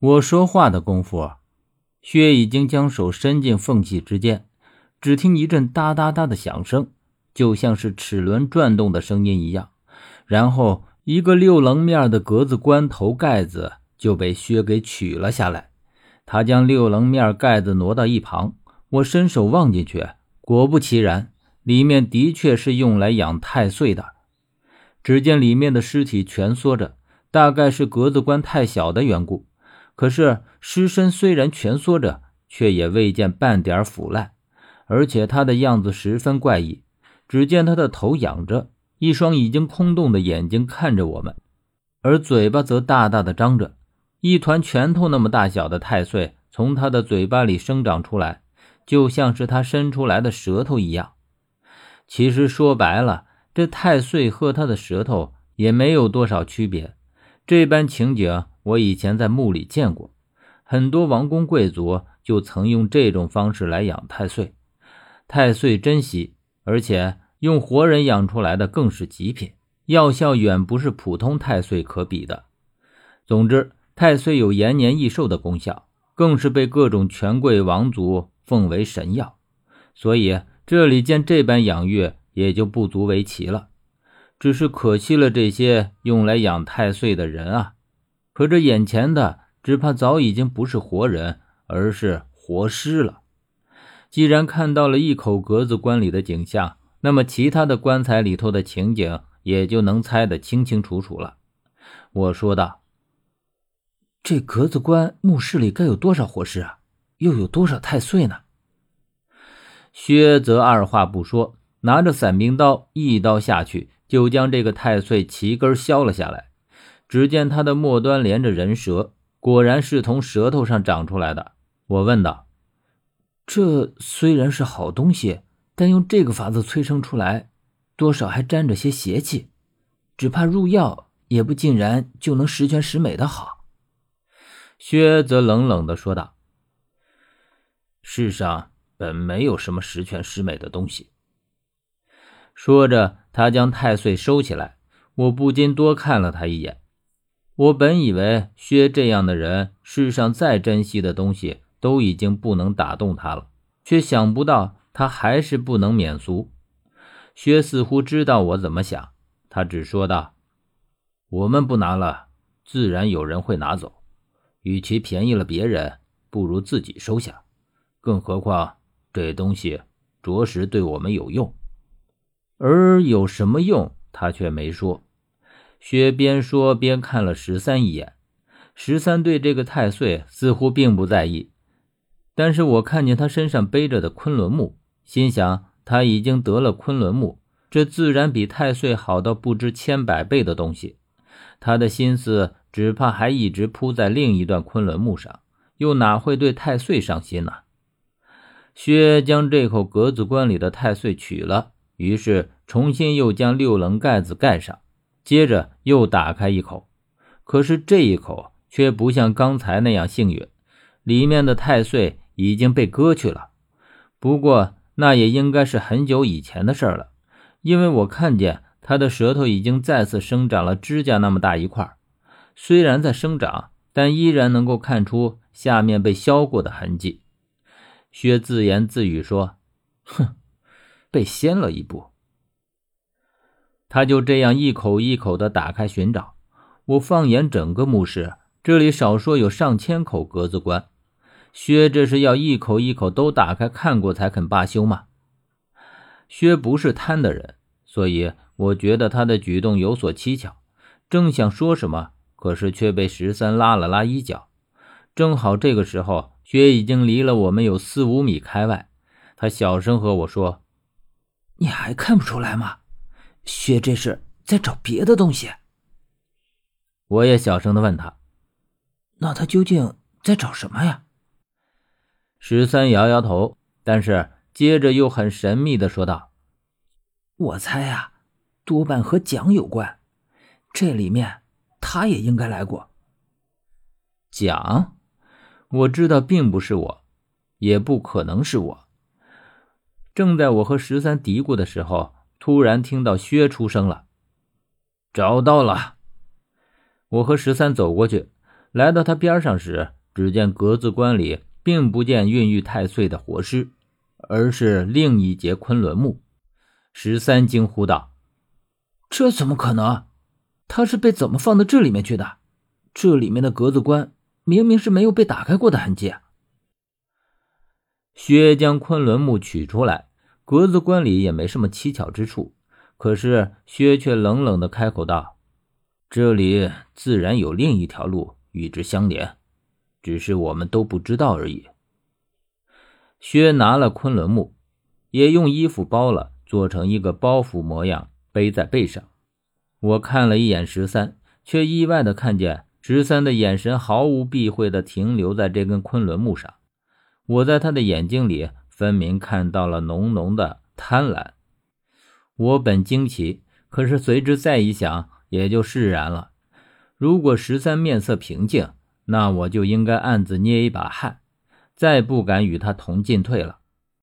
我说话的功夫，薛已经将手伸进缝隙之间，只听一阵哒哒哒的响声，就像是齿轮转动的声音一样。然后，一个六棱面的格子棺头盖子就被薛给取了下来。他将六棱面盖子挪到一旁，我伸手望进去，果不其然，里面的确是用来养太岁的。只见里面的尸体蜷缩着，大概是格子棺太小的缘故。可是尸身虽然蜷缩着，却也未见半点腐烂，而且他的样子十分怪异。只见他的头仰着，一双已经空洞的眼睛看着我们，而嘴巴则大大的张着，一团拳头那么大小的太岁从他的嘴巴里生长出来，就像是他伸出来的舌头一样。其实说白了，这太岁和他的舌头也没有多少区别。这般情景。我以前在墓里见过，很多王公贵族就曾用这种方式来养太岁。太岁珍惜，而且用活人养出来的更是极品，药效远不是普通太岁可比的。总之，太岁有延年益寿的功效，更是被各种权贵王族奉为神药。所以这里见这般养育，也就不足为奇了。只是可惜了这些用来养太岁的人啊。可这眼前的，只怕早已经不是活人，而是活尸了。既然看到了一口格子棺里的景象，那么其他的棺材里头的情景也就能猜得清清楚楚了。我说道：“这格子棺墓室里该有多少活尸啊？又有多少太岁呢？”薛则二话不说，拿着伞兵刀，一刀下去，就将这个太岁齐根削了下来。只见它的末端连着人舌，果然是从舌头上长出来的。我问道：“这虽然是好东西，但用这个法子催生出来，多少还沾着些邪气，只怕入药也不尽然就能十全十美的好。”薛则冷冷的说道：“世上本没有什么十全十美的东西。”说着，他将太岁收起来，我不禁多看了他一眼。我本以为薛这样的人，世上再珍惜的东西都已经不能打动他了，却想不到他还是不能免俗。薛似乎知道我怎么想，他只说道：“我们不拿了，自然有人会拿走。与其便宜了别人，不如自己收下。更何况这东西着实对我们有用，而有什么用，他却没说。”薛边说边看了十三一眼，十三对这个太岁似乎并不在意，但是我看见他身上背着的昆仑木，心想他已经得了昆仑木，这自然比太岁好到不知千百倍的东西。他的心思只怕还一直扑在另一段昆仑木上，又哪会对太岁上心呢？薛将这口格子棺里的太岁取了，于是重新又将六棱盖子盖上。接着又打开一口，可是这一口却不像刚才那样幸运，里面的太岁已经被割去了。不过那也应该是很久以前的事了，因为我看见他的舌头已经再次生长了指甲那么大一块，虽然在生长，但依然能够看出下面被削过的痕迹。薛自言自语说：“哼，被先了一步。”他就这样一口一口的打开寻找。我放眼整个墓室，这里少说有上千口格子棺。薛这是要一口一口都打开看过才肯罢休吗？薛不是贪的人，所以我觉得他的举动有所蹊跷。正想说什么，可是却被十三拉了拉衣角。正好这个时候，薛已经离了我们有四五米开外。他小声和我说：“你还看不出来吗？”薛这是在找别的东西。我也小声的问他：“那他究竟在找什么呀？”十三摇摇头，但是接着又很神秘的说道：“我猜呀，多半和蒋有关。这里面他也应该来过。”蒋，我知道并不是我，也不可能是我。正在我和十三嘀咕的时候。突然听到薛出声了，找到了。我和十三走过去，来到他边上时，只见格子棺里并不见孕育太岁的活尸，而是另一节昆仑木。十三惊呼道：“这怎么可能？他是被怎么放到这里面去的？这里面的格子棺明明是没有被打开过的痕迹。”薛将昆仑木取出来，格子棺里也没什么蹊跷之处。可是薛却冷冷的开口道：“这里自然有另一条路与之相连，只是我们都不知道而已。”薛拿了昆仑木，也用衣服包了，做成一个包袱模样，背在背上。我看了一眼十三，却意外的看见十三的眼神毫无避讳的停留在这根昆仑木上。我在他的眼睛里分明看到了浓浓的贪婪。我本惊奇，可是随之再一想，也就释然了。如果十三面色平静，那我就应该暗自捏一把汗，再不敢与他同进退了。